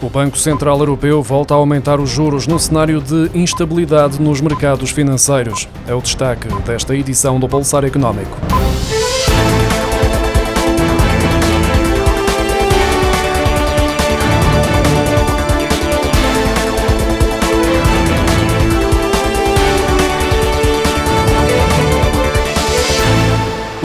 O Banco Central Europeu volta a aumentar os juros no cenário de instabilidade nos mercados financeiros. É o destaque desta edição do Pulsar Económico.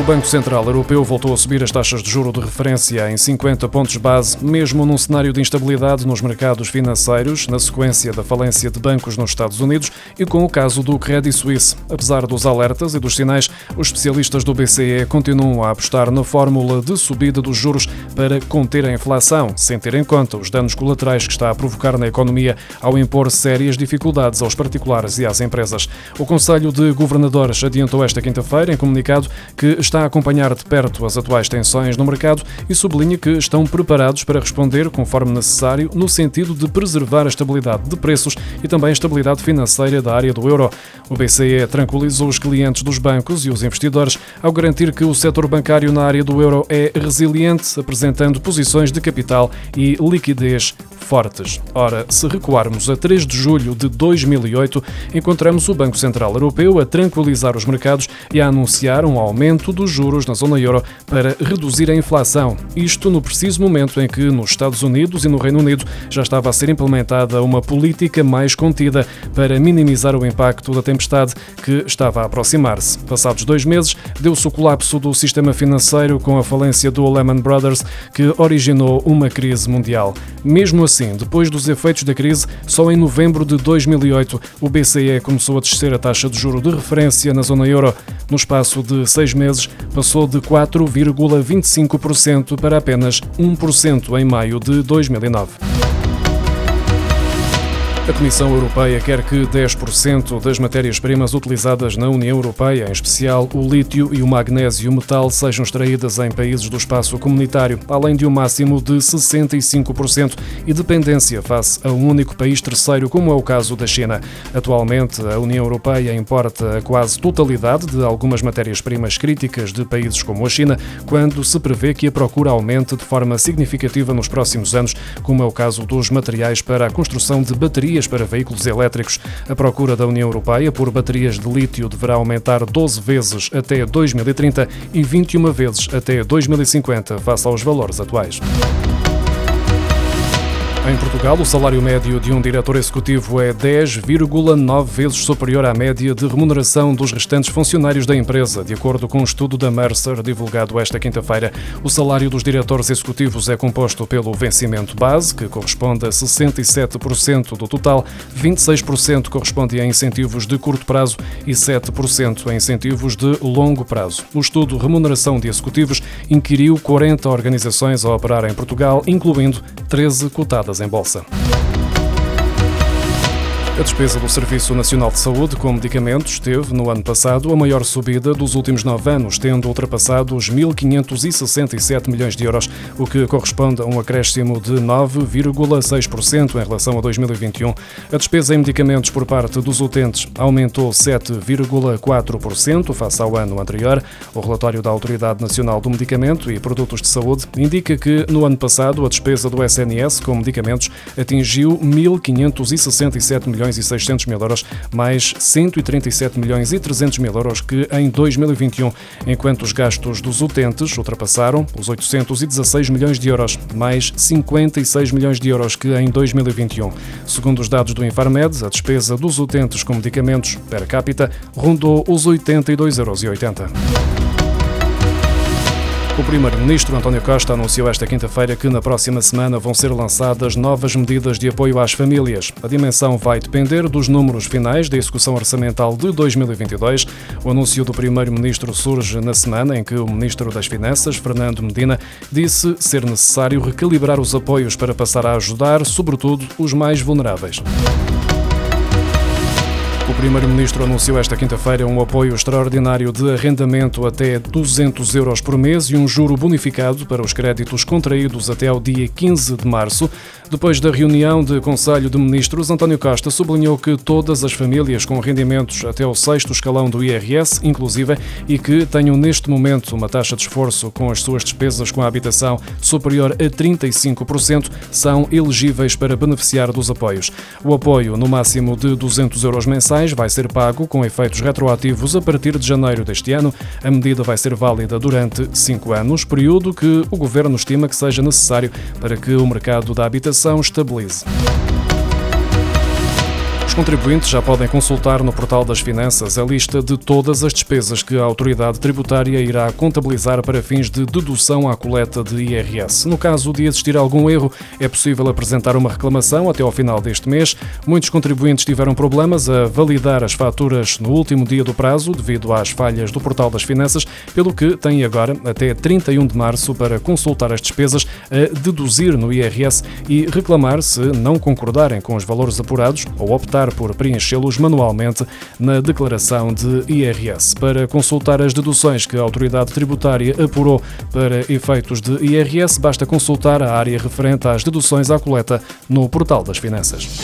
O Banco Central Europeu voltou a subir as taxas de juro de referência em 50 pontos base, mesmo num cenário de instabilidade nos mercados financeiros, na sequência da falência de bancos nos Estados Unidos e com o caso do Credit Suisse. Apesar dos alertas e dos sinais, os especialistas do BCE continuam a apostar na fórmula de subida dos juros para conter a inflação, sem ter em conta os danos colaterais que está a provocar na economia ao impor sérias dificuldades aos particulares e às empresas. O Conselho de Governadores adiantou esta quinta-feira, em comunicado, que está a acompanhar de perto as atuais tensões no mercado e sublinha que estão preparados para responder conforme necessário no sentido de preservar a estabilidade de preços e também a estabilidade financeira da área do euro. O BCE tranquilizou os clientes dos bancos e os investidores ao garantir que o setor bancário na área do euro é resiliente, apresentando posições de capital e liquidez fortes. Ora, se recuarmos a 3 de julho de 2008, encontramos o Banco Central Europeu a tranquilizar os mercados e a anunciar um aumento dos juros na zona euro para reduzir a inflação. Isto no preciso momento em que nos Estados Unidos e no Reino Unido já estava a ser implementada uma política mais contida para minimizar o impacto da tempestade que estava a aproximar-se. Passados dois meses, deu-se o colapso do sistema financeiro com a falência do Lehman Brothers, que originou uma crise mundial. Mesmo assim, depois dos efeitos da crise, só em novembro de 2008 o BCE começou a descer a taxa de juro de referência na zona euro. No espaço de seis meses, passou de 4,25% para apenas 1% em maio de 2009. A Comissão Europeia quer que 10% das matérias-primas utilizadas na União Europeia, em especial o lítio e o magnésio metal, sejam extraídas em países do espaço comunitário, além de um máximo de 65% e dependência face a um único país terceiro, como é o caso da China. Atualmente, a União Europeia importa a quase totalidade de algumas matérias-primas críticas de países como a China, quando se prevê que a procura aumente de forma significativa nos próximos anos, como é o caso dos materiais para a construção de baterias baterias para veículos elétricos. A procura da União Europeia por baterias de lítio deverá aumentar 12 vezes até 2030 e 21 vezes até 2050, face aos valores atuais. Em Portugal, o salário médio de um diretor executivo é 10,9 vezes superior à média de remuneração dos restantes funcionários da empresa, de acordo com um estudo da Mercer divulgado esta quinta-feira. O salário dos diretores executivos é composto pelo vencimento base, que corresponde a 67% do total, 26% corresponde a incentivos de curto prazo e 7% a incentivos de longo prazo. O estudo Remuneração de Executivos inquiriu 40 organizações a operar em Portugal, incluindo 13 cotadas em bolsa. A despesa do Serviço Nacional de Saúde com medicamentos teve, no ano passado, a maior subida dos últimos nove anos, tendo ultrapassado os 1.567 milhões de euros, o que corresponde a um acréscimo de 9,6% em relação a 2021. A despesa em medicamentos por parte dos utentes aumentou 7,4% face ao ano anterior. O relatório da Autoridade Nacional do Medicamento e Produtos de Saúde indica que, no ano passado, a despesa do SNS com medicamentos atingiu 1.567 milhões milhões e 600 mil euros, mais 137 milhões e 300 mil euros que em 2021, enquanto os gastos dos utentes ultrapassaram os 816 milhões de euros, mais 56 milhões de euros que em 2021. Segundo os dados do Infarmed, a despesa dos utentes com medicamentos per capita rondou os 82,80 euros. O primeiro-ministro António Costa anunciou esta quinta-feira que na próxima semana vão ser lançadas novas medidas de apoio às famílias. A dimensão vai depender dos números finais da execução orçamental de 2022. O anúncio do primeiro-ministro surge na semana em que o ministro das Finanças, Fernando Medina, disse ser necessário recalibrar os apoios para passar a ajudar, sobretudo, os mais vulneráveis. O Primeiro-Ministro anunciou esta quinta-feira um apoio extraordinário de arrendamento até 200 euros por mês e um juro bonificado para os créditos contraídos até ao dia 15 de março. Depois da reunião de Conselho de Ministros, António Costa sublinhou que todas as famílias com rendimentos até o sexto escalão do IRS, inclusive, e que tenham neste momento uma taxa de esforço com as suas despesas com a habitação superior a 35%, são elegíveis para beneficiar dos apoios. O apoio, no máximo de 200 euros mensais, vai ser pago com efeitos retroativos a partir de janeiro deste ano. A medida vai ser válida durante cinco anos, período que o Governo estima que seja necessário para que o mercado da habitação legislação estabilize. Os contribuintes já podem consultar no portal das Finanças a lista de todas as despesas que a autoridade tributária irá contabilizar para fins de dedução à coleta de IRS. No caso de existir algum erro, é possível apresentar uma reclamação até ao final deste mês. Muitos contribuintes tiveram problemas a validar as faturas no último dia do prazo, devido às falhas do portal das Finanças, pelo que têm agora até 31 de março para consultar as despesas a deduzir no IRS e reclamar se não concordarem com os valores apurados ou optar optar por preenchê-los manualmente na declaração de IRS. Para consultar as deduções que a autoridade tributária apurou para efeitos de IRS, basta consultar a área referente às deduções à coleta no portal das Finanças.